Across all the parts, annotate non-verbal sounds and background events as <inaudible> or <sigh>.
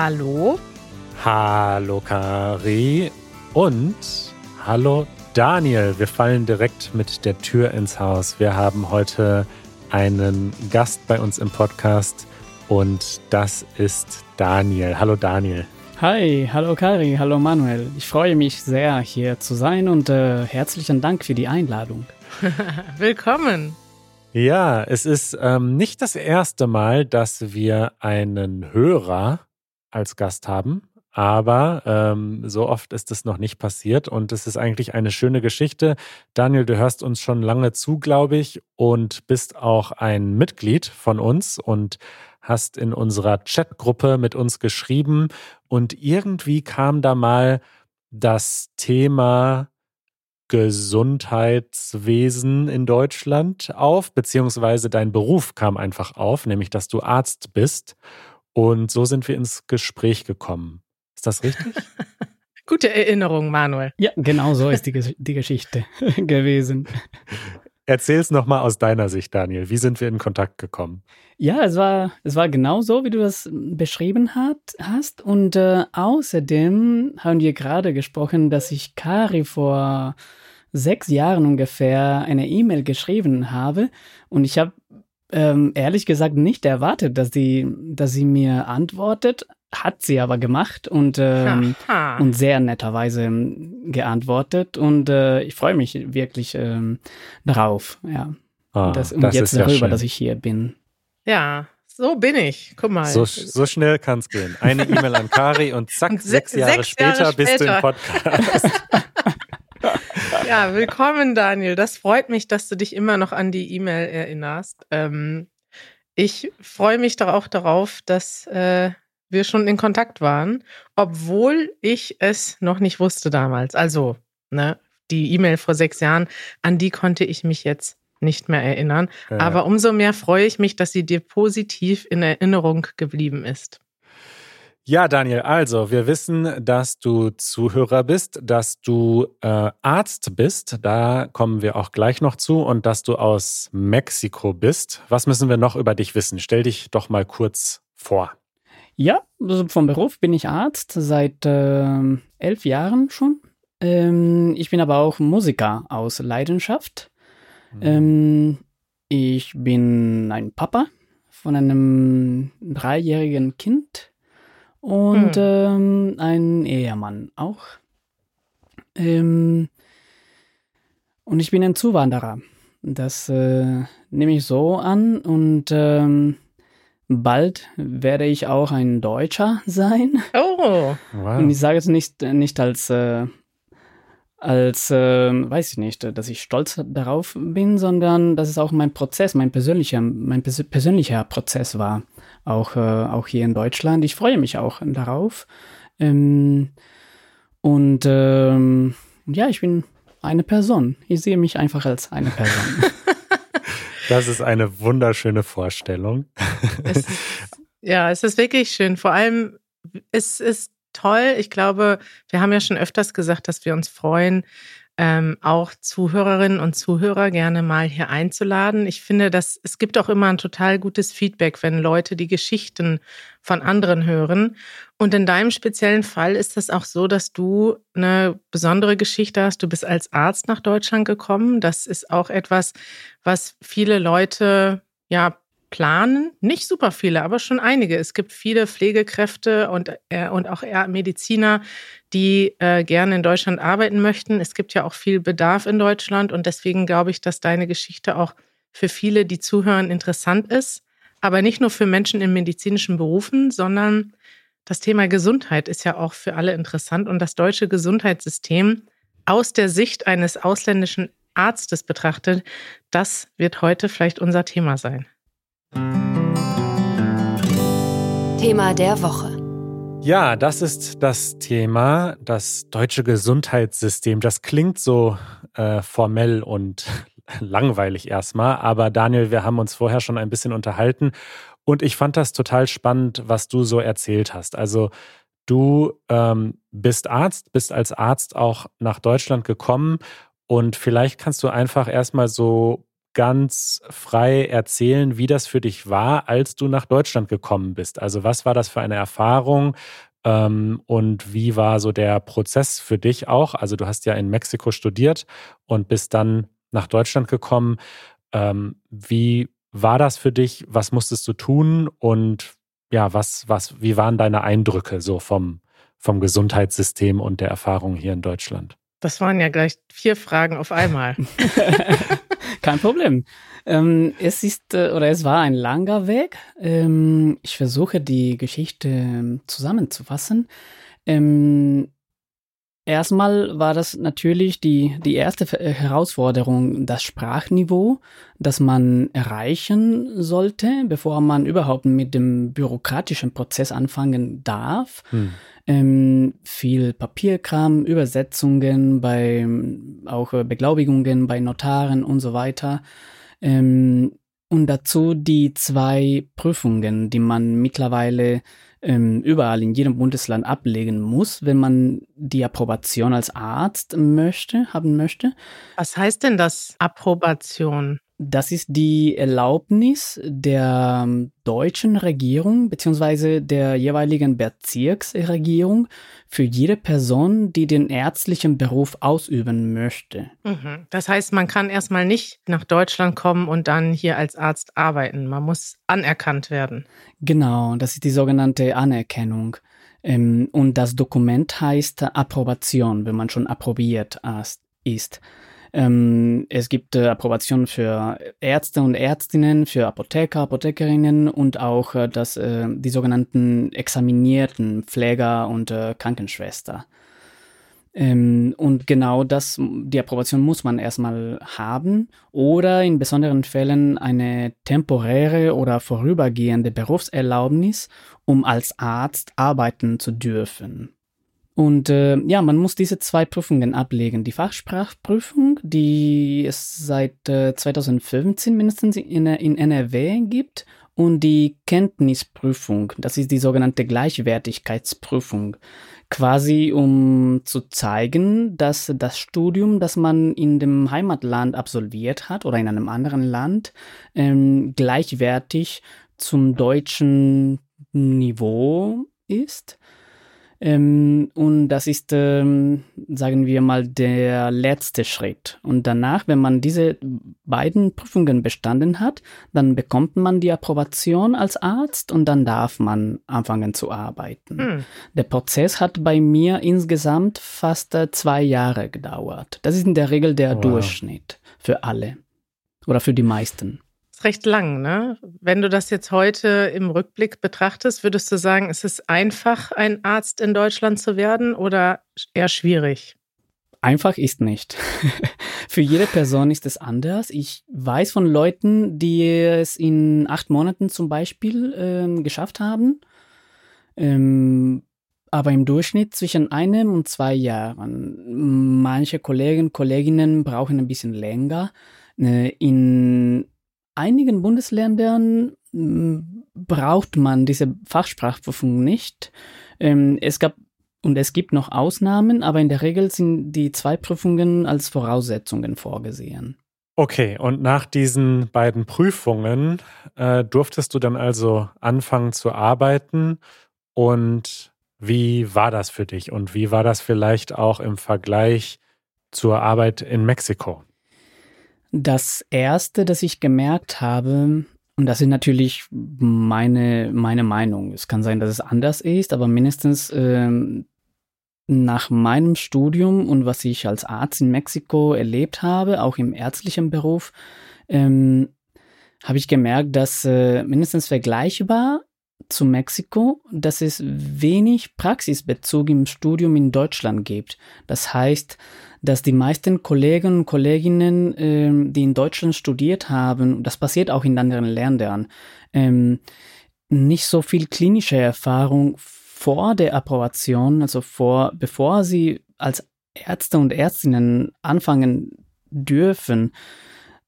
Hallo. Hallo Kari und hallo Daniel. Wir fallen direkt mit der Tür ins Haus. Wir haben heute einen Gast bei uns im Podcast und das ist Daniel. Hallo Daniel. Hi, hallo Kari, hallo Manuel. Ich freue mich sehr, hier zu sein und äh, herzlichen Dank für die Einladung. <laughs> Willkommen. Ja, es ist ähm, nicht das erste Mal, dass wir einen Hörer als Gast haben, aber ähm, so oft ist es noch nicht passiert und es ist eigentlich eine schöne Geschichte. Daniel, du hörst uns schon lange zu, glaube ich, und bist auch ein Mitglied von uns und hast in unserer Chatgruppe mit uns geschrieben und irgendwie kam da mal das Thema Gesundheitswesen in Deutschland auf, beziehungsweise dein Beruf kam einfach auf, nämlich dass du Arzt bist. Und so sind wir ins Gespräch gekommen. Ist das richtig? <laughs> Gute Erinnerung, Manuel. Ja, genau so ist die, die Geschichte <laughs> gewesen. Erzähl es nochmal aus deiner Sicht, Daniel. Wie sind wir in Kontakt gekommen? Ja, es war, es war genau so, wie du das beschrieben hat, hast. Und äh, außerdem haben wir gerade gesprochen, dass ich Kari vor sechs Jahren ungefähr eine E-Mail geschrieben habe. Und ich habe ähm, ehrlich gesagt nicht erwartet, dass sie, dass sie mir antwortet. Hat sie aber gemacht und, ähm, und sehr netterweise geantwortet. Und äh, ich freue mich wirklich ähm, darauf. Ja. Ah, und, das, und das jetzt ist ja darüber, schön. dass ich hier bin. Ja, so bin ich. Guck mal. So, so schnell kann es gehen. Eine E-Mail an Kari und zack, Und se- sechs Jahre, sechs später, Jahre bist du im später. Podcast. <laughs> Ja, willkommen, Daniel. Das freut mich, dass du dich immer noch an die E-Mail erinnerst. Ähm, ich freue mich doch auch darauf, dass äh, wir schon in Kontakt waren, obwohl ich es noch nicht wusste damals. Also, ne, die E-Mail vor sechs Jahren, an die konnte ich mich jetzt nicht mehr erinnern. Ja. Aber umso mehr freue ich mich, dass sie dir positiv in Erinnerung geblieben ist. Ja, Daniel, also wir wissen, dass du Zuhörer bist, dass du äh, Arzt bist, da kommen wir auch gleich noch zu, und dass du aus Mexiko bist. Was müssen wir noch über dich wissen? Stell dich doch mal kurz vor. Ja, also vom Beruf bin ich Arzt seit ähm, elf Jahren schon. Ähm, ich bin aber auch Musiker aus Leidenschaft. Ähm, ich bin ein Papa von einem dreijährigen Kind und ähm, ein Ehemann auch. Ähm, und ich bin ein Zuwanderer. Das äh, nehme ich so an und ähm, bald werde ich auch ein Deutscher <laughs> sein. Oh, Wow. Und ich sage es nicht, nicht als, äh, als äh, weiß ich nicht, dass ich stolz darauf bin, sondern dass es auch mein Prozess, mein persönlicher, mein pers persönlicher Prozess war, auch, äh, auch hier in Deutschland. Ich freue mich auch darauf. Ähm, und ähm, ja, ich bin eine Person. Ich sehe mich einfach als eine Person. <laughs> Das ist eine wunderschöne Vorstellung. es ist, <laughs> ja, es ist wirklich schön. Vor allem, es ist toll. Ich glaube, wir haben ja schon öfters gesagt, dass wir uns freuen, ähm, auch Zuhörerinnen und Zuhörer gerne mal hier einzuladen. Ich finde, dass es gibt auch immer ein total gutes Feedback, wenn Leute die Geschichten von anderen hören. Und in deinem speziellen Fall ist das auch so, dass du eine besondere Geschichte hast. Du bist als Arzt nach Deutschland gekommen. Das ist auch etwas, was viele Leute ja planen. Nicht super viele, aber schon einige. Es gibt viele Pflegekräfte und, äh, und auch Mediziner, die äh, gerne in Deutschland arbeiten möchten. Es gibt ja auch viel Bedarf in Deutschland und deswegen glaube ich, dass deine Geschichte auch für viele, die zuhören, interessant ist. Aber nicht nur für Menschen in medizinischen Berufen, sondern das Thema Gesundheit ist ja auch für alle interessant und das deutsche Gesundheitssystem aus der Sicht eines ausländischen Arztes betrachtet, das wird heute vielleicht unser Thema sein. Thema der Woche. Ja, das ist das Thema, das deutsche Gesundheitssystem. Das klingt so äh, formell und <laughs> langweilig erstmal, aber Daniel, wir haben uns vorher schon ein bisschen unterhalten und ich fand das total spannend, was du so erzählt hast. Also du ähm, bist Arzt, bist als Arzt auch nach Deutschland gekommen und vielleicht kannst du einfach erstmal so ganz frei erzählen, wie das für dich war, als du nach Deutschland gekommen bist. Also was war das für eine Erfahrung ähm, und wie war so der Prozess für dich auch? Also du hast ja in Mexiko studiert und bist dann nach Deutschland gekommen. Ähm, wie war das für dich? Was musstest du tun? Und ja, was, was, wie waren deine Eindrücke so vom, vom Gesundheitssystem und der Erfahrung hier in Deutschland? Das waren ja gleich vier Fragen auf einmal. <laughs> Kein Problem. Ähm, es ist äh, oder es war ein langer Weg. Ähm, ich versuche die Geschichte ähm, zusammenzufassen. Ähm, Erstmal war das natürlich die, die erste äh, Herausforderung, das Sprachniveau, das man erreichen sollte, bevor man überhaupt mit dem bürokratischen Prozess anfangen darf. Hm. Ähm, viel Papierkram, Übersetzungen bei auch Beglaubigungen bei Notaren und so weiter. Ähm, und dazu die zwei Prüfungen, die man mittlerweile ähm, überall in jedem Bundesland ablegen muss, wenn man die Approbation als Arzt möchte, haben möchte. Was heißt denn das Approbation? Das ist die Erlaubnis der ähm, deutschen Regierung beziehungsweise der jeweiligen Bezirksregierung für jede Person, die den ärztlichen Beruf ausüben möchte. Mhm. Das heißt, man kann erstmal nicht nach Deutschland kommen und dann hier als Arzt arbeiten. Man muss anerkannt werden. Genau, das ist die sogenannte Anerkennung. Ähm, und das Dokument heißt Approbation, wenn man schon approbiert ist. Ähm, es gibt äh, Approbation für Ärzte und Ärztinnen, für Apotheker, Apothekerinnen und auch äh, das, äh, die sogenannten examinierten Pfleger und äh, Krankenschwester. Ähm, und genau das, die Approbation muss man erstmal haben oder in besonderen Fällen eine temporäre oder vorübergehende Berufserlaubnis, um als Arzt arbeiten zu dürfen. Und äh, ja, man muss diese zwei Prüfungen ablegen. Die Fachsprachprüfung, die es seit äh, 2015 mindestens in, in NRW gibt, und die Kenntnisprüfung, das ist die sogenannte Gleichwertigkeitsprüfung. Quasi um zu zeigen, dass das Studium, das man in dem Heimatland absolviert hat oder in einem anderen Land, ähm, gleichwertig zum deutschen Niveau ist. Ähm, und das ist, ähm, sagen wir mal, der letzte Schritt. Und danach, wenn man diese beiden Prüfungen bestanden hat, dann bekommt man die Approbation als Arzt und dann darf man anfangen zu arbeiten. Hm. Der Prozess hat bei mir insgesamt fast äh, zwei Jahre gedauert. Das ist in der Regel der wow. Durchschnitt für alle oder für die meisten ist recht lang, ne? Wenn du das jetzt heute im Rückblick betrachtest, würdest du sagen, ist es einfach, ein Arzt in Deutschland zu werden oder eher schwierig? Einfach ist nicht. <laughs> Für jede Person ist es anders. Ich weiß von Leuten, die es in acht Monaten zum Beispiel ähm, geschafft haben. Ähm, aber im Durchschnitt zwischen einem und zwei Jahren. Manche Kollegen, Kolleginnen brauchen ein bisschen länger. Äh, in einigen Bundesländern hm, braucht man diese Fachsprachprüfung nicht. Ähm, es gab und es gibt noch Ausnahmen, aber in der Regel sind die zwei Prüfungen als Voraussetzungen vorgesehen. Okay, und nach diesen beiden Prüfungen äh, durftest du dann also anfangen zu arbeiten. Und wie war das für dich? Und wie war das vielleicht auch im Vergleich zur Arbeit in Mexiko? Das erste, das ich gemerkt habe, und das ist natürlich meine, meine Meinung. Es kann sein, dass es anders ist, aber mindestens ähm, nach meinem Studium und was ich als Arzt in Mexiko erlebt habe, auch im ärztlichen Beruf, ähm, habe ich gemerkt, dass äh, mindestens vergleichbar zu Mexiko, dass es wenig Praxisbezug im Studium in Deutschland gibt. Das heißt, dass die meisten Kollegen und Kolleginnen, ähm, die in Deutschland studiert haben, das passiert auch in anderen Ländern, ähm, nicht so viel klinische Erfahrung vor der Approbation, also vor, bevor sie als Ärzte und Ärztinnen anfangen dürfen,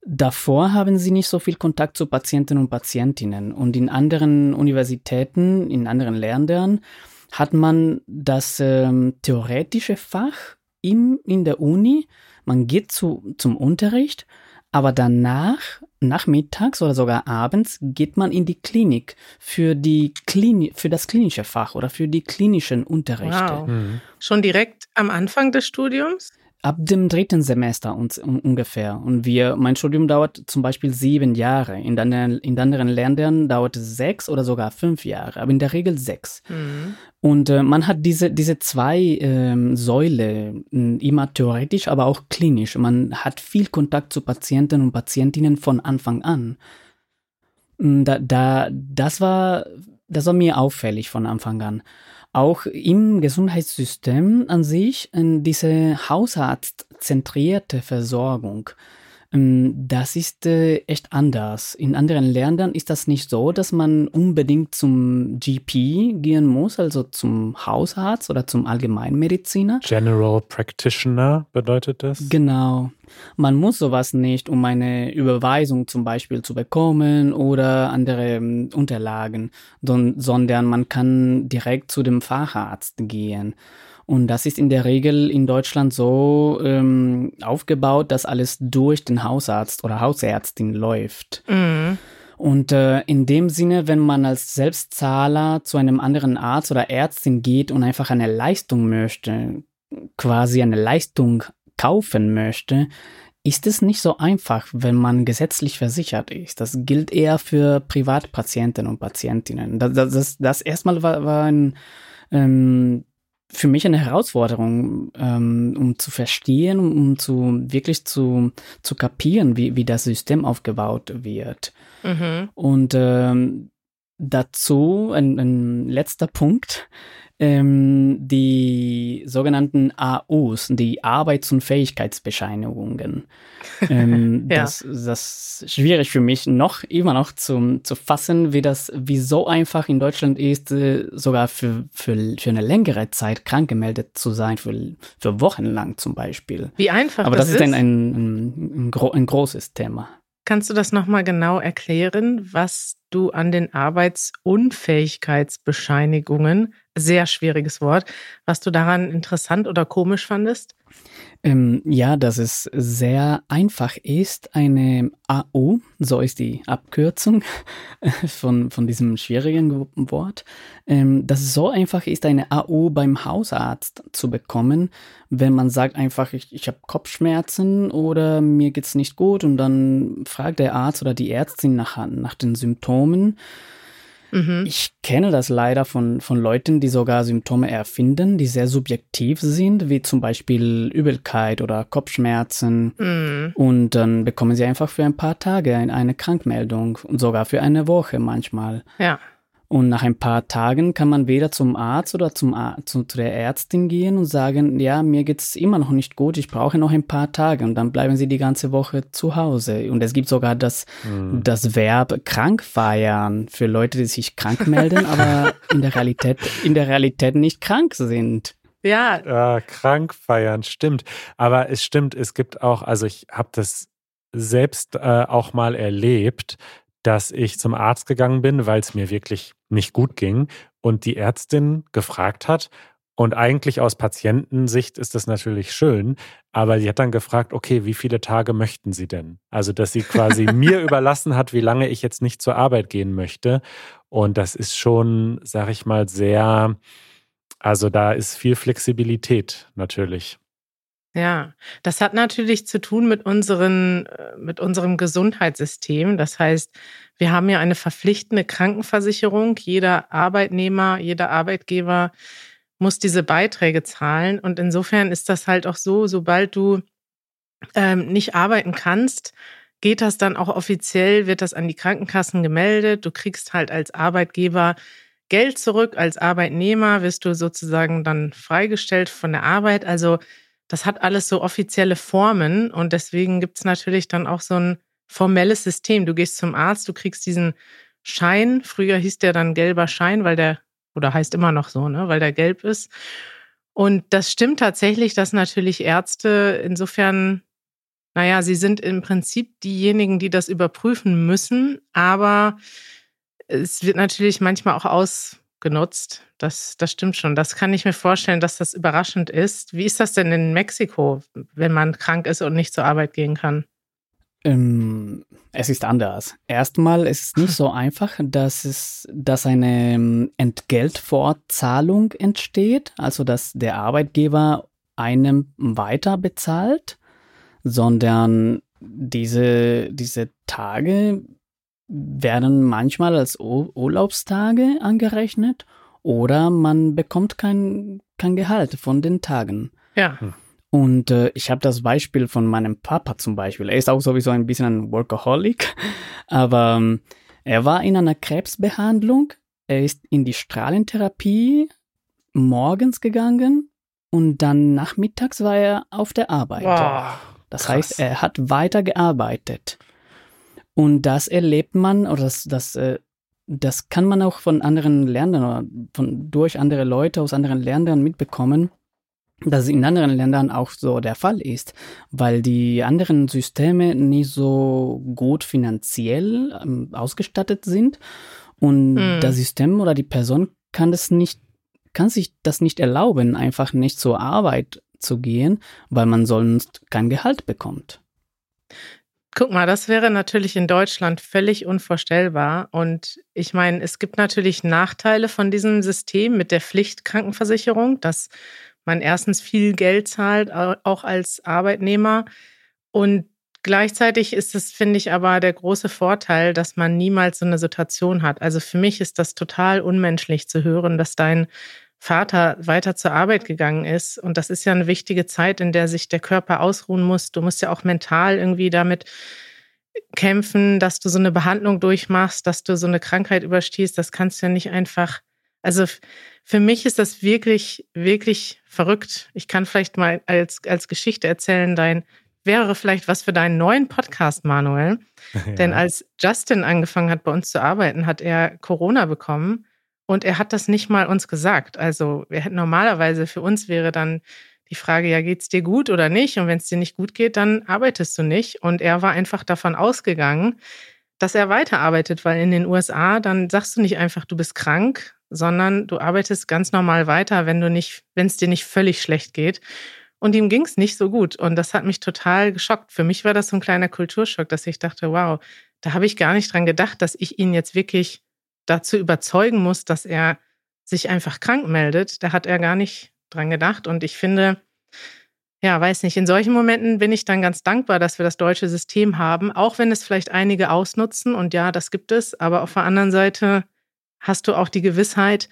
Davor haben sie nicht so viel Kontakt zu Patienten und Patientinnen. Und in anderen Universitäten, in anderen Ländern, hat man das ähm, theoretische Fach im, in der Uni. Man geht zu, zum Unterricht, Aber danach, nachmittags oder sogar abends, geht man in die Klinik für, die Klini für das klinische Fach oder für die klinischen Unterrichte. Wow. Mhm. Schon direkt am Anfang des Studiums? Ab dem dritten Semester uns, ungefähr. Und wir, mein Studium dauert zum Beispiel sieben Jahre. In anderen, in anderen Ländern dauert es sechs oder sogar fünf Jahre, aber in der Regel sechs. Mhm. Und äh, man hat diese, diese zwei ähm, Säule, immer theoretisch, aber auch klinisch. Man hat viel Kontakt zu Patienten und Patientinnen von Anfang an. Da, da, das war, das war mir auffällig von Anfang an auch im Gesundheitssystem an sich diese hausarztzentrierte Versorgung das ist äh, echt anders. In anderen Ländern ist das nicht so, dass man unbedingt zum GP gehen muss, also zum Hausarzt oder zum Allgemeinmediziner. General Practitioner bedeutet das? Genau. Man muss sowas nicht, um eine Überweisung zum Beispiel zu bekommen oder andere ähm, Unterlagen, sondern man kann direkt zu dem Facharzt gehen. Und das ist in der Regel in Deutschland so ähm, aufgebaut, dass alles durch den Hausarzt oder Hausärztin läuft. Mhm. Und äh, in dem Sinne, wenn man als Selbstzahler zu einem anderen Arzt oder Ärztin geht und einfach eine Leistung möchte, quasi eine Leistung kaufen möchte, ist es nicht so einfach, wenn man gesetzlich versichert ist. Das gilt eher für Privatpatienten und Patientinnen. Das, das, das, erstmal war, war ein ähm, für mich eine Herausforderung, ähm, um zu verstehen, um zu wirklich zu, zu kapieren, wie, wie das System aufgebaut wird. Mhm. Und ähm, dazu ein, ein letzter Punkt ähm, die sogenannten AUs, die Arbeits- und Fähigkeitsbescheinigungen. <laughs> Ähm, ja. das, das ist schwierig für mich noch, immer noch zu, zu fassen, wie das, wie so einfach in Deutschland ist, äh, sogar für, für, für eine längere Zeit krank gemeldet zu sein, für, für Wochen lang zum Beispiel. Wie einfach Aber das, das ist, ein, ein, ein, ein, ein großes Thema. Kannst du das nochmal genau erklären, was du an den Arbeitsunfähigkeitsbescheinigungen sehr schwieriges Wort, was du daran interessant oder komisch fandest? Ähm, ja, dass es sehr einfach ist, eine AU, so ist die Abkürzung <laughs> von, von diesem schwierigen Wort, ähm, dass es so einfach ist, eine AU beim Hausarzt zu bekommen, wenn man sagt einfach, ich, ich habe Kopfschmerzen oder mir geht's nicht gut und dann fragt der Arzt oder die Ärztin nach, nach den Symptomen Mhm. Ich kenne das leider von, von Leuten, die sogar Symptome erfinden, die sehr subjektiv sind, wie zum Beispiel Übelkeit oder Kopfschmerzen. Mhm. Und dann bekommen sie einfach für ein paar Tage eine Krankmeldung und sogar für eine Woche manchmal. Ja. Und nach ein paar Tagen kann man wieder zum Arzt oder zum zu, zu der Ärztin gehen und sagen, ja, mir geht's immer noch nicht gut, ich brauche noch ein paar Tage. Und dann bleiben sie die ganze Woche zu Hause. Und es gibt sogar das, mhm. das Verb krank feiern für Leute, die sich krank melden, aber in der Realität, in der Realität nicht krank sind. Ja. ja krank feiern, stimmt. Aber es stimmt, es gibt auch, also ich habe das selbst äh, auch mal erlebt, dass ich zum Arzt gegangen bin, weil es mir wirklich nicht gut ging und die Ärztin gefragt hat, und eigentlich aus Patientensicht ist das natürlich schön, aber die hat dann gefragt, okay, wie viele Tage möchten Sie denn? Also, dass sie quasi <laughs> mir überlassen hat, wie lange ich jetzt nicht zur Arbeit gehen möchte. Und das ist schon, sag ich mal, sehr, also da ist viel Flexibilität natürlich. Ja, das hat natürlich zu tun mit, unseren, äh, mit unserem Gesundheitssystem. Das heißt, wir haben ja eine verpflichtende Krankenversicherung. Jeder Arbeitnehmer, jeder Arbeitgeber muss diese Beiträge zahlen. Und insofern ist das halt auch so, sobald du ähm, nicht arbeiten kannst, geht das dann auch offiziell, wird das an die Krankenkassen gemeldet. Du kriegst halt als Arbeitgeber Geld zurück, als Arbeitnehmer wirst du sozusagen dann freigestellt von der Arbeit. Also das hat alles so offizielle Formen und deswegen gibt es natürlich dann auch so ein formelles System. Du gehst zum Arzt, du kriegst diesen Schein. Früher hieß der dann gelber Schein, weil der, oder heißt immer noch so, ne, weil der gelb ist. Und das stimmt tatsächlich, dass natürlich Ärzte insofern, naja, sie sind im Prinzip diejenigen, die das überprüfen müssen, aber es wird natürlich manchmal auch aus, genutzt. Das, das stimmt schon. Das kann ich mir vorstellen, dass das überraschend ist. Wie ist das denn in Mexiko, wenn man krank ist und nicht zur Arbeit gehen kann? Ähm, es ist anders. Erstmal ist es nicht <laughs> so einfach, dass es, dass eine ähm, Entgeltvorzahlung entsteht, also dass der Arbeitgeber einem weiter bezahlt, sondern diese, diese Tage werden manchmal als Urlaubstage angerechnet oder man bekommt kein, kein Gehalt von den Tagen. Ja. Und äh, ich habe das Beispiel von meinem Papa zum Beispiel. Er ist auch sowieso ein bisschen ein Workaholic, <laughs> aber ähm, er war in einer Krebsbehandlung. Er ist in die Strahlentherapie morgens gegangen und dann nachmittags war er auf der Arbeit. Wow, das krass. heißt, er hat weiter gearbeitet. Und das erlebt man, oder das, das, äh, das kann man auch von anderen Ländern oder von, durch andere Leute aus anderen Ländern mitbekommen dass es in anderen Ländern auch so der Fall ist, weil die anderen Systeme nicht so gut finanziell ähm, ausgestattet sind und mhm. das System oder die Person kann das nicht, kann sich das nicht erlauben, einfach nicht zur Arbeit zu gehen, weil man sonst kein Gehalt bekommt. Guck mal, das wäre natürlich in Deutschland völlig unvorstellbar. Und ich meine, es gibt natürlich Nachteile von diesem System mit der Pflichtkrankenversicherung, dass man erstens viel Geld zahlt, auch als Arbeitnehmer. Und gleichzeitig ist es, finde ich, aber der große Vorteil, dass man niemals so eine Situation hat. Also für mich ist das total unmenschlich zu hören, dass dein Vater weiter zur Arbeit gegangen ist. Und das ist ja eine wichtige Zeit, in der sich der Körper ausruhen muss. Du musst ja auch mental irgendwie damit kämpfen, dass du so eine Behandlung durchmachst, dass du so eine Krankheit überstehst. Das kannst du ja nicht einfach also für mich ist das wirklich, wirklich verrückt. Ich kann vielleicht mal als, als Geschichte erzählen, dein wäre vielleicht was für deinen neuen Podcast, Manuel. <laughs> Ja. Denn als Justin angefangen hat, bei uns zu arbeiten, hat er Corona bekommen und er hat das nicht mal uns gesagt. Also wir hätten normalerweise für uns wäre dann die Frage, ja, geht's dir gut oder nicht? Und wenn es dir nicht gut geht, dann arbeitest du nicht. Und er war einfach davon ausgegangen, dass er weiterarbeitet, weil in den USA dann sagst du nicht einfach, du bist krank, sondern du arbeitest ganz normal weiter, wenn du nicht, wenn es dir nicht völlig schlecht geht. Und ihm ging es nicht so gut. Und das hat mich total geschockt. Für mich war das so ein kleiner Kulturschock, dass ich dachte, wow, da habe ich gar nicht dran gedacht, dass ich ihn jetzt wirklich dazu überzeugen muss, dass er sich einfach krank meldet. Da hat er gar nicht dran gedacht. Und ich finde, ja, weiß nicht, in solchen Momenten bin ich dann ganz dankbar, dass wir das deutsche System haben, auch wenn es vielleicht einige ausnutzen. Und ja, das gibt es. Aber auf der anderen Seite hast du auch die Gewissheit,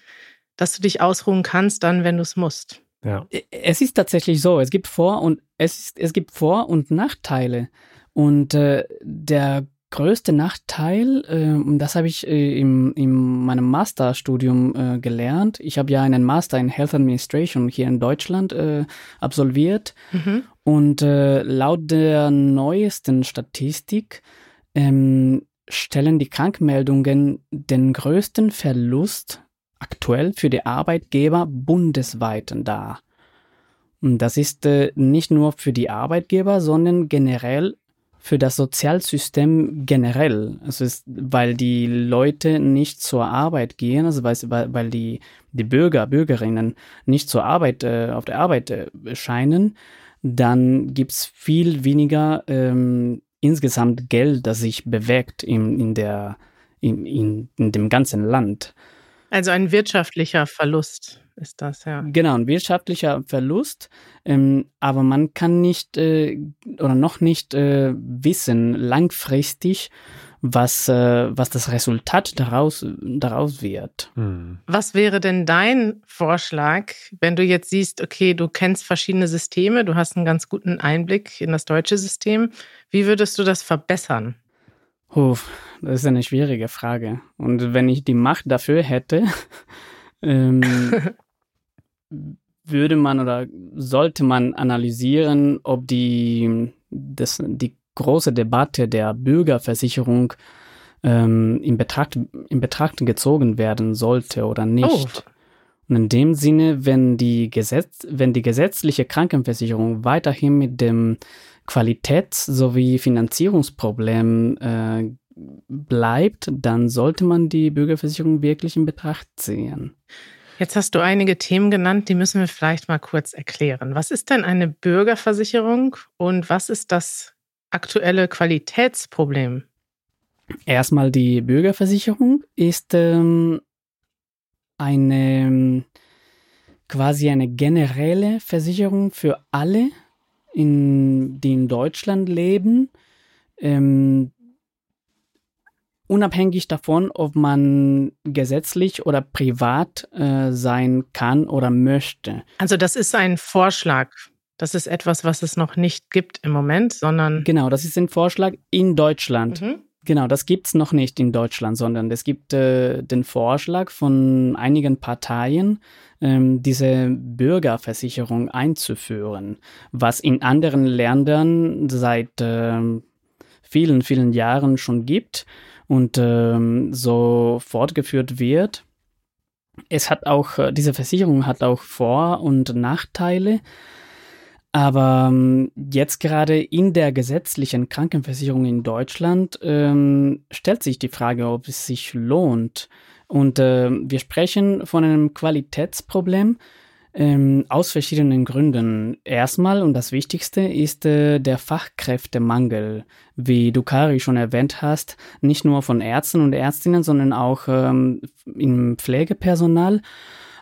dass du dich ausruhen kannst, dann, wenn du es musst. Ja. Es ist tatsächlich so, es gibt Vor- und es, ist, es gibt Vor- und Nachteile. Und äh, der größte Nachteil, äh, und das habe ich äh, im, in meinem Masterstudium äh, gelernt. Ich habe ja einen Master in Health Administration hier in Deutschland äh, absolviert. Mhm. Und äh, laut der neuesten Statistik ähm, stellen die Krankmeldungen den größten Verlust aktuell für die Arbeitgeber bundesweit dar. Und das ist äh, nicht nur für die Arbeitgeber, sondern generell für das Sozialsystem generell. Es ist, weil die Leute nicht zur Arbeit gehen, also weil, weil die, die Bürger, Bürgerinnen nicht zur Arbeit, äh, auf der Arbeit äh, scheinen, dann gibt's viel weniger ähm, insgesamt Geld, das sich bewegt in, in, der, in, in, in dem ganzen Land. Also ein wirtschaftlicher Verlust ist das, ja. Genau, ein wirtschaftlicher Verlust, ähm, aber man kann nicht äh, oder noch nicht äh, wissen langfristig, was, äh, was das Resultat daraus, daraus wird. Hm. Was wäre denn dein Vorschlag, wenn du jetzt siehst, okay, du kennst verschiedene Systeme, du hast einen ganz guten Einblick in das deutsche System. Wie würdest du das verbessern? Uff, das ist eine schwierige Frage. Und wenn ich die Macht dafür hätte, <laughs> ähm, <laughs> würde man oder sollte man analysieren, ob die, das, die große Debatte der Bürgerversicherung ähm, in, Betracht, in Betracht gezogen werden sollte oder nicht. Oh. Und in dem Sinne, wenn die, Gesetz, wenn die gesetzliche Krankenversicherung weiterhin mit dem Qualitäts- sowie Finanzierungsproblem äh, bleibt, dann sollte man die Bürgerversicherung wirklich in Betracht ziehen. Jetzt hast du einige Themen genannt, die müssen wir vielleicht mal kurz erklären. Was ist denn eine Bürgerversicherung und was ist das aktuelle Qualitätsproblem? Erstmal die Bürgerversicherung ist ähm, eine quasi eine generelle Versicherung für alle, in, die in Deutschland leben, ähm, unabhängig davon, ob man gesetzlich oder privat äh, sein kann oder möchte. Also das ist ein Vorschlag. Das ist etwas, was es noch nicht gibt im Moment, sondern. Genau, das ist ein Vorschlag in Deutschland. Mhm. Genau, das gibt es noch nicht in Deutschland, sondern es gibt äh, den Vorschlag von einigen Parteien, ähm, diese Bürgerversicherung einzuführen, was in anderen Ländern seit äh, vielen, vielen Jahren schon gibt und ähm, so fortgeführt wird. Es hat auch, äh, diese Versicherung hat auch Vor- und Nachteile. Aber ähm, jetzt gerade in der gesetzlichen Krankenversicherung in Deutschland ähm, stellt sich die Frage, ob es sich lohnt. Und äh, wir sprechen von einem Qualitätsproblem ähm, aus verschiedenen Gründen. Erstmal und das Wichtigste ist äh, der Fachkräftemangel, wie du Kari schon erwähnt hast, nicht nur von Ärzten und Ärztinnen, sondern auch ähm, im Pflegepersonal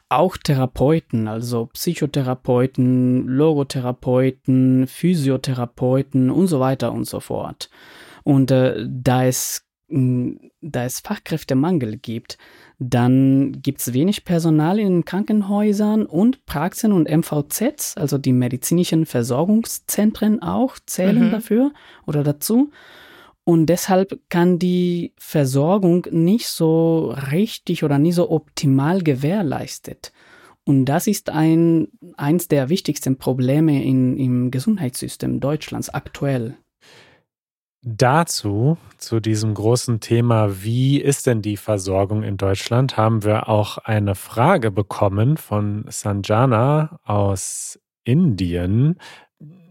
auch Therapeuten, also Psychotherapeuten, Logotherapeuten, Physiotherapeuten und so weiter und so fort. Und äh, da, es, da es Fachkräftemangel gibt, dann gibt es wenig Personal in Krankenhäusern und Praxen und MVZs, also die medizinischen Versorgungszentren auch zählen mhm. dafür oder dazu. Und deshalb kann die Versorgung nicht so richtig oder nicht so optimal gewährleistet. Und das ist ein, eins der wichtigsten Probleme in, im Gesundheitssystem Deutschlands aktuell. Dazu, zu diesem großen Thema, wie ist denn die Versorgung in Deutschland, haben wir auch eine Frage bekommen von Sanjana aus Indien.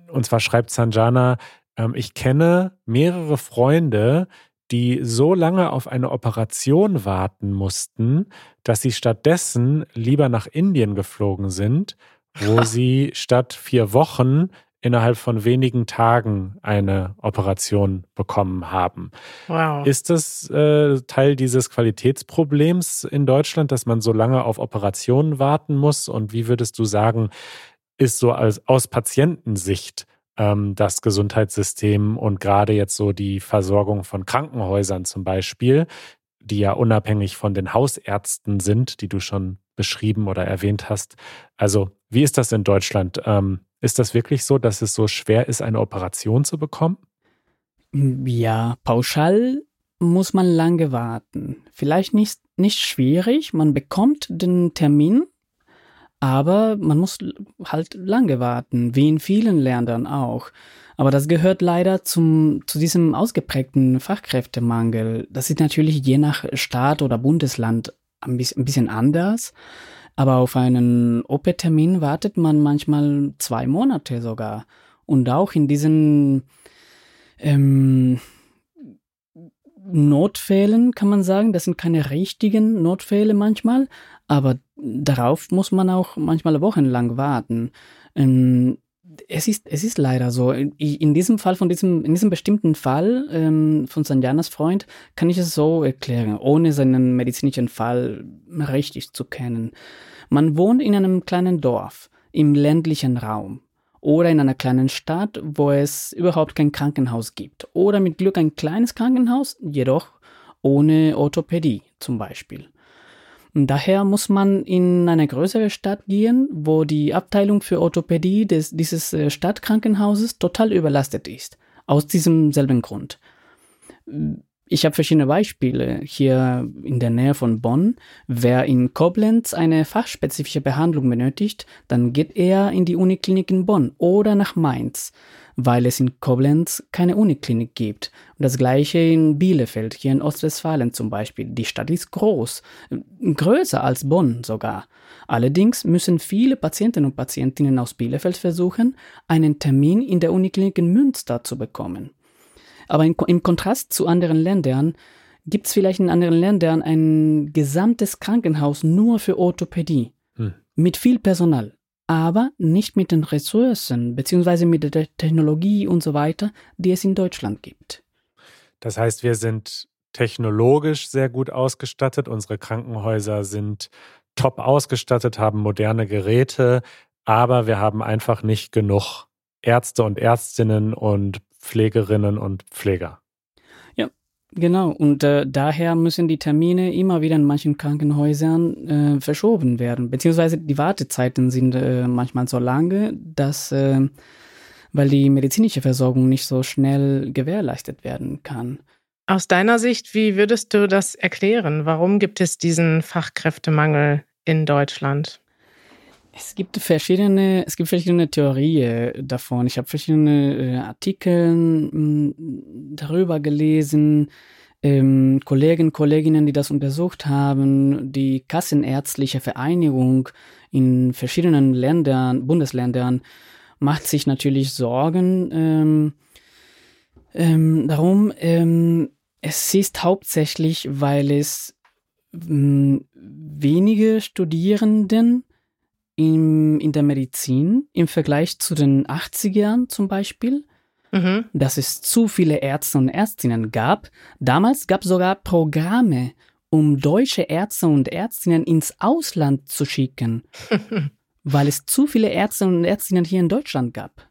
Und zwar schreibt Sanjana, ähm, ich kenne mehrere Freunde, die so lange auf eine Operation warten mussten, dass sie stattdessen lieber nach Indien geflogen sind, wo <laughs> sie statt vier Wochen innerhalb von wenigen Tagen eine Operation bekommen haben. Wow. Ist das äh, Teil dieses Qualitätsproblems in Deutschland, dass man so lange auf Operationen warten muss? Und wie würdest du sagen, ist so als, aus Patientensicht ähm, das Gesundheitssystem und gerade jetzt so die Versorgung von Krankenhäusern zum Beispiel, die ja unabhängig von den Hausärzten sind, die du schon beschrieben oder erwähnt hast. Also wie ist das in Deutschland? Ähm, ist das wirklich so, dass es so schwer ist, eine Operation zu bekommen? Ja, pauschal muss man lange warten. Vielleicht nicht, nicht schwierig, man bekommt den Termin, aber man muss halt lange warten, wie in vielen Ländern auch. Aber das gehört leider zum, zu diesem ausgeprägten Fachkräftemangel. Das ist natürlich je nach Staat oder Bundesland ein bisschen anders. Aber auf einen OP-Termin wartet man manchmal zwei Monate sogar. Und auch in diesen ähm, Notfällen kann man sagen, das sind keine richtigen Notfälle manchmal, aber darauf muss man auch manchmal wochenlang warten. Ähm, es ist, es ist leider so. In diesem Fall, von diesem, in diesem bestimmten Fall ähm, von Sanjanas Freund, kann ich es so erklären, ohne seinen medizinischen Fall richtig zu kennen. Man wohnt in einem kleinen Dorf, im ländlichen Raum oder in einer kleinen Stadt, wo es überhaupt kein Krankenhaus gibt. Oder mit Glück ein kleines Krankenhaus, jedoch ohne Orthopädie zum Beispiel. Daher muss man in eine größere Stadt gehen, wo die Abteilung für Orthopädie des, dieses äh, Stadtkrankenhauses total überlastet ist. Aus diesem selben Grund. Ich habe verschiedene Beispiele hier in der Nähe von Bonn. Wer in Koblenz eine fachspezifische Behandlung benötigt, dann geht er in die Uniklinik in Bonn oder nach Mainz weil es in Koblenz keine Uniklinik gibt. Und das gleiche in Bielefeld, hier in Ostwestfalen zum Beispiel. Die Stadt ist groß, größer als Bonn sogar. Allerdings müssen viele Patienten und Patientinnen aus Bielefeld versuchen, einen Termin in der Uniklinik in Münster zu bekommen. Aber in, im Kontrast zu anderen Ländern gibt es vielleicht in anderen Ländern ein gesamtes Krankenhaus nur für Orthopädie. Hm. Mit viel Personal. aber nicht mit den Ressourcen beziehungsweise mit der Technologie und so weiter, die es in Deutschland gibt. Das heißt, wir sind technologisch sehr gut ausgestattet. Unsere Krankenhäuser sind top ausgestattet, haben moderne Geräte, aber wir haben einfach nicht genug Ärzte und Ärztinnen und Pflegerinnen und Pfleger. Ja, genau. Und äh, daher müssen die Termine immer wieder in manchen Krankenhäusern äh, verschoben werden, beziehungsweise die Wartezeiten sind äh, manchmal so lange, dass äh, weil die medizinische Versorgung nicht so schnell gewährleistet werden kann. Aus deiner Sicht, wie würdest du das erklären? Warum gibt es diesen Fachkräftemangel in Deutschland? Es gibt verschiedene, es gibt verschiedene Theorien davon. Ich habe verschiedene äh, Artikel mh, hm, darüber gelesen, ähm, Kollegen, Kolleginnen, die das untersucht haben, die Kassenärztliche Vereinigung in verschiedenen Ländern, Bundesländern, macht sich natürlich Sorgen ähm, ähm, darum. Ähm, es ist hauptsächlich, weil es mh, hm, wenige Studierenden im, in der Medizin im Vergleich zu den 80ern zum Beispiel, mhm. dass es zu viele Ärzte und Ärztinnen gab. Damals gab es sogar Programme, um deutsche Ärzte und Ärztinnen ins Ausland zu schicken, <laughs> weil es zu viele Ärzte und Ärztinnen hier in Deutschland gab.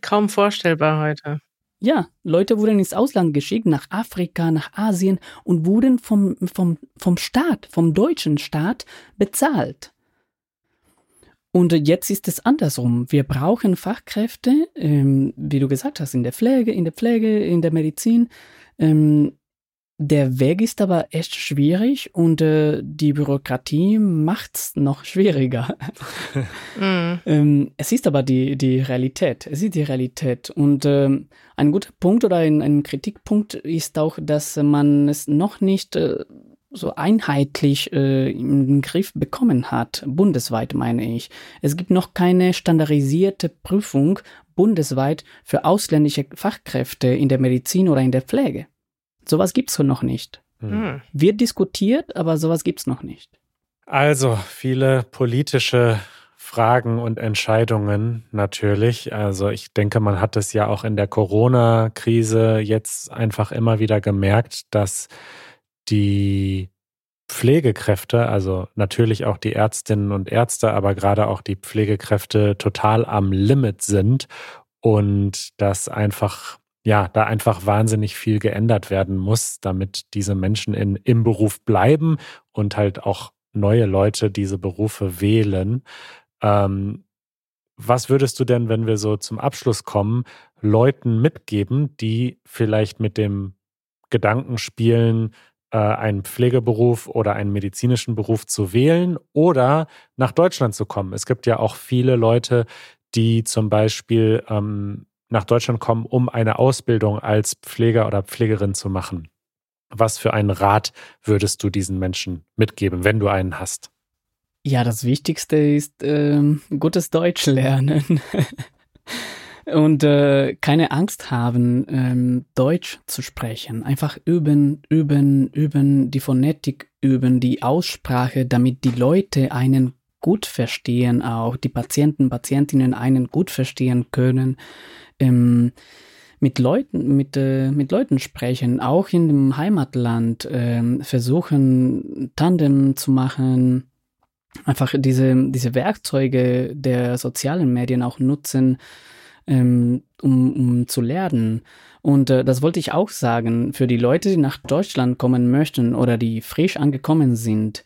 Kaum vorstellbar heute. Ja, Leute wurden ins Ausland geschickt, nach Afrika, nach Asien und wurden vom, vom, vom Staat, vom deutschen Staat bezahlt. Und jetzt ist es andersrum. Wir brauchen Fachkräfte, ähm, wie du gesagt hast, in der Pflege, in der Pflege, in der Medizin. Ähm, der Weg ist aber echt schwierig und äh, die Bürokratie macht es noch schwieriger. <laughs> mm. ähm, es ist aber die, die Realität. Es ist die Realität. Und ähm, ein guter Punkt oder ein, ein Kritikpunkt ist auch, dass man es noch nicht äh, so einheitlich äh, im Griff bekommen hat, bundesweit meine ich. Es gibt noch keine standardisierte Prüfung bundesweit für ausländische Fachkräfte in der Medizin oder in der Pflege. Sowas gibt's noch nicht. Hm. Wird diskutiert, aber sowas gibt's noch nicht. Also viele politische Fragen und Entscheidungen natürlich. Also ich denke, man hat es ja auch in der Corona-Krise jetzt einfach immer wieder gemerkt, dass die Pflegekräfte, also natürlich auch die Ärztinnen und Ärzte, aber gerade auch die Pflegekräfte total am Limit sind und dass einfach, ja, da einfach wahnsinnig viel geändert werden muss, damit diese Menschen in, im Beruf bleiben und halt auch neue Leute diese Berufe wählen. Ähm, was würdest du denn, wenn wir so zum Abschluss kommen, Leuten mitgeben, die vielleicht mit dem Gedanken spielen, einen Pflegeberuf oder einen medizinischen Beruf zu wählen oder nach Deutschland zu kommen. Es gibt ja auch viele Leute, die zum Beispiel ähm, nach Deutschland kommen, um eine Ausbildung als Pfleger oder Pflegerin zu machen. Was für einen Rat würdest du diesen Menschen mitgeben, wenn du einen hast? Ja, das Wichtigste ist ähm, gutes Deutsch lernen. <laughs> und äh, keine Angst haben, ähm, Deutsch zu sprechen. Einfach üben, üben, üben, die Phonetik üben, die Aussprache, damit die Leute einen gut verstehen, auch die Patienten, Patientinnen einen gut verstehen können. Ähm, mit Leuten, mit, äh, mit Leuten sprechen, auch in dem Heimatland, äh, versuchen, Tandem zu machen, einfach diese, diese Werkzeuge der sozialen Medien auch nutzen, ähm, um, um zu lernen. Und äh, das wollte ich auch sagen, für die Leute, die nach Deutschland kommen möchten oder die frisch angekommen sind,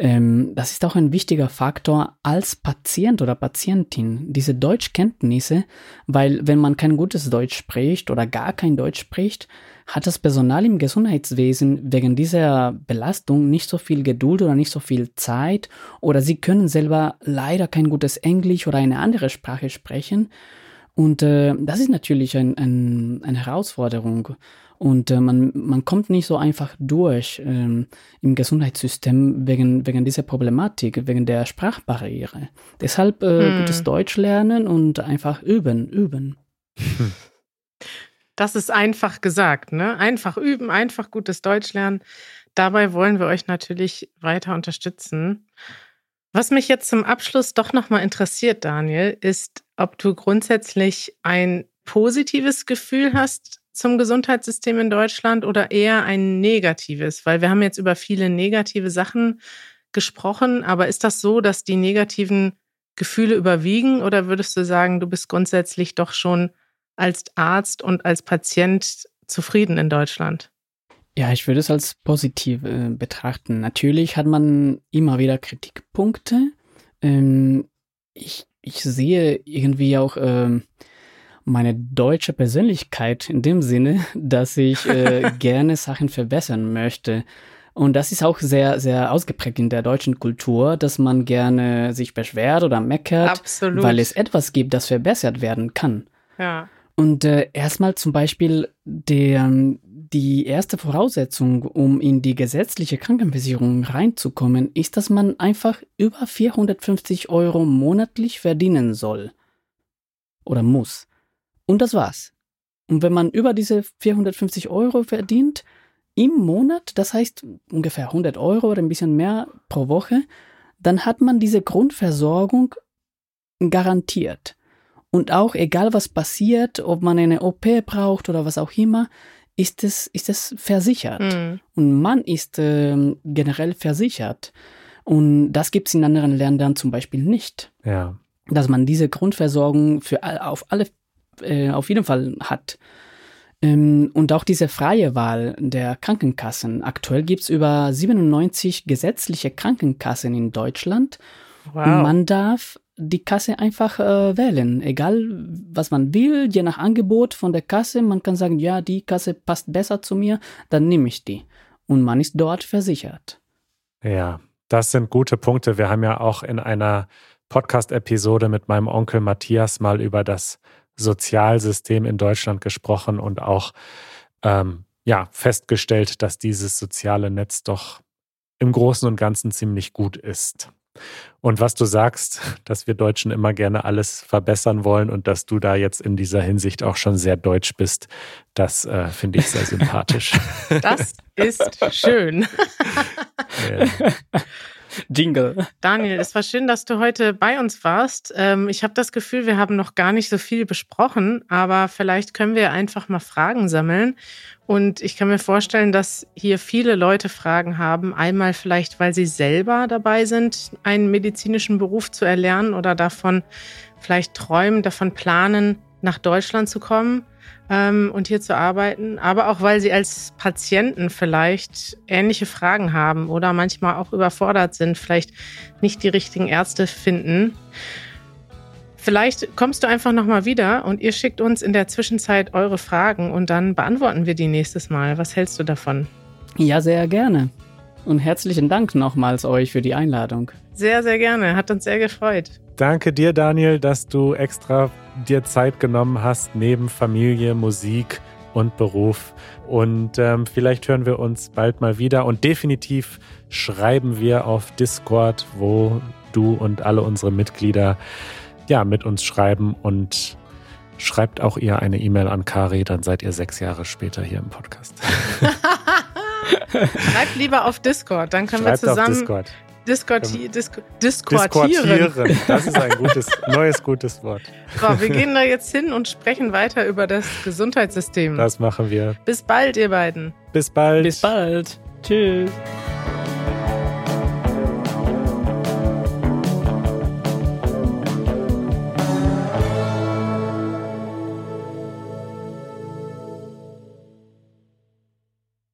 ähm, das ist auch ein wichtiger Faktor als Patient oder Patientin, diese Deutschkenntnisse, weil wenn man kein gutes Deutsch spricht oder gar kein Deutsch spricht, hat das Personal im Gesundheitswesen wegen dieser Belastung nicht so viel Geduld oder nicht so viel Zeit oder sie können selber leider kein gutes Englisch oder eine andere Sprache sprechen und äh, das ist natürlich ein, ein, eine Herausforderung. Und äh, man, man kommt nicht so einfach durch ähm, im Gesundheitssystem wegen, wegen dieser Problematik, wegen der Sprachbarriere. Deshalb äh, hm. gutes Deutsch lernen und einfach üben, üben. Das ist einfach gesagt, ne? Einfach üben, einfach gutes Deutsch lernen. Dabei wollen wir euch natürlich weiter unterstützen. Was mich jetzt zum Abschluss doch nochmal interessiert, Daniel, ist, ob du grundsätzlich ein positives Gefühl hast zum Gesundheitssystem in Deutschland oder eher ein negatives? Weil wir haben jetzt über viele negative Sachen gesprochen, aber ist das so, dass die negativen Gefühle überwiegen oder würdest du sagen, du bist grundsätzlich doch schon als Arzt und als Patient zufrieden in Deutschland? Ja, ich würde es als positiv äh, betrachten. Natürlich hat man immer wieder Kritikpunkte. Ähm, ich, ich sehe irgendwie auch ähm, meine deutsche Persönlichkeit in dem Sinne, <laughs> dass ich äh, <laughs> gerne Sachen verbessern möchte. Und das ist auch sehr, sehr ausgeprägt in der deutschen Kultur, dass man gerne sich beschwert oder meckert, Absolut. weil es etwas gibt, das verbessert werden kann. Ja. Und äh, erstmal zum Beispiel der, die erste Voraussetzung, um in die gesetzliche Krankenversicherung reinzukommen, ist, dass man einfach über 450 Euro monatlich verdienen soll. Oder muss. Und das war's. Und wenn man über diese 450 Euro verdient im Monat, das heißt ungefähr 100 Euro oder ein bisschen mehr pro Woche, dann hat man diese Grundversorgung garantiert. Und auch egal was passiert, ob man eine OP braucht oder was auch immer, ist es, ist es versichert. Mhm. Und man ist äh, generell versichert. Und das gibt es in anderen Ländern zum Beispiel nicht. Ja. Dass man diese Grundversorgung für all, auf alle äh, auf jeden Fall hat. Ähm, und auch diese freie Wahl der Krankenkassen. Aktuell gibt es über 97 gesetzliche Krankenkassen in Deutschland. Wow. Und man darf die Kasse einfach äh, wählen, egal was man will, je nach Angebot von der Kasse. Man kann sagen, ja, die Kasse passt besser zu mir, dann nehme ich die. Und man ist dort versichert. Ja, das sind gute Punkte. Wir haben ja auch in einer Podcast-Episode mit meinem Onkel Matthias mal über das Sozialsystem in Deutschland gesprochen und auch ähm, ja, festgestellt, dass dieses soziale Netz doch im Großen und Ganzen ziemlich gut ist. Und was du sagst, dass wir Deutschen immer gerne alles verbessern wollen und dass du da jetzt in dieser Hinsicht auch schon sehr deutsch bist, das äh, finde ich sehr sympathisch. Das ist schön. <laughs> Jingle. Daniel, es war schön, dass du heute bei uns warst. Ähm, ich habe das Gefühl, wir haben noch gar nicht so viel besprochen, aber vielleicht können wir einfach mal Fragen sammeln. Und ich kann mir vorstellen, dass hier viele Leute Fragen haben. Einmal vielleicht, weil sie selber dabei sind, einen medizinischen Beruf zu erlernen oder davon vielleicht träumen, davon planen, nach Deutschland zu kommen ähm, und hier zu arbeiten, aber auch weil sie als Patienten vielleicht ähnliche Fragen haben oder manchmal auch überfordert sind, vielleicht nicht die richtigen Ärzte finden. Vielleicht kommst du einfach nochmal wieder und ihr schickt uns in der Zwischenzeit eure Fragen und dann beantworten wir die nächstes Mal. Was hältst du davon? Ja, sehr gerne. Und herzlichen Dank nochmals euch für die Einladung. Sehr, sehr gerne. Hat uns sehr gefreut. Danke dir, Daniel, dass du extra dir Zeit genommen hast, neben Familie, Musik und Beruf. Und ähm, vielleicht hören wir uns bald mal wieder. Und definitiv schreiben wir auf Discord, wo du und alle unsere Mitglieder ja mit uns schreiben. Und schreibt auch ihr eine E-Mail an Kari, dann seid ihr sechs Jahre später hier im Podcast. <laughs> <laughs> Schreibt lieber auf Discord, dann können Schreibt wir zusammen auf Discord. Diskorti Disk diskortieren. Diskortieren. Das ist ein gutes, <laughs> neues gutes Wort. So, wir gehen da jetzt hin und sprechen weiter über das Gesundheitssystem. Das machen wir. Bis bald, ihr beiden. Bis bald. Bis bald. Tschüss.